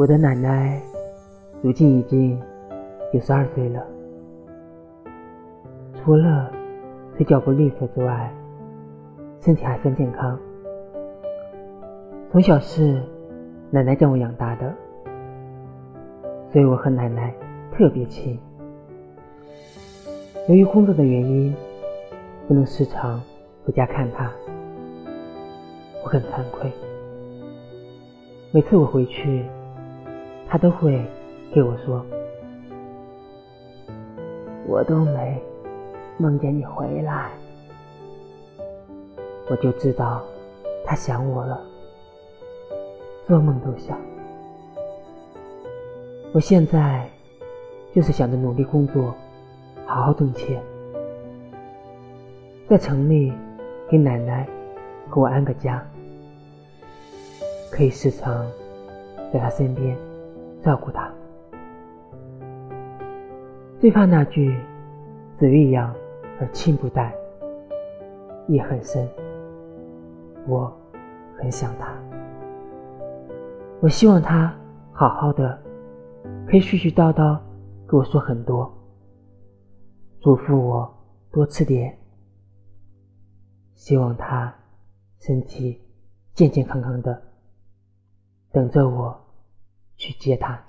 我的奶奶如今已经九十二岁了，除了腿脚不利索之外，身体还算健康。从小是奶奶将我养大的，所以我和奶奶特别亲。由于工作的原因，不能时常回家看她，我很惭愧。每次我回去，他都会对我说：“我都没梦见你回来。”我就知道他想我了，做梦都想。我现在就是想着努力工作。好好挣钱，在城里给奶奶和我安个家，可以时常在她身边照顾他。最怕那句“子欲养而亲不待”，意很深。我很想他，我希望他好好的，可以絮絮叨叨跟我说很多。嘱咐我多吃点，希望他身体健健康康的，等着我去接他。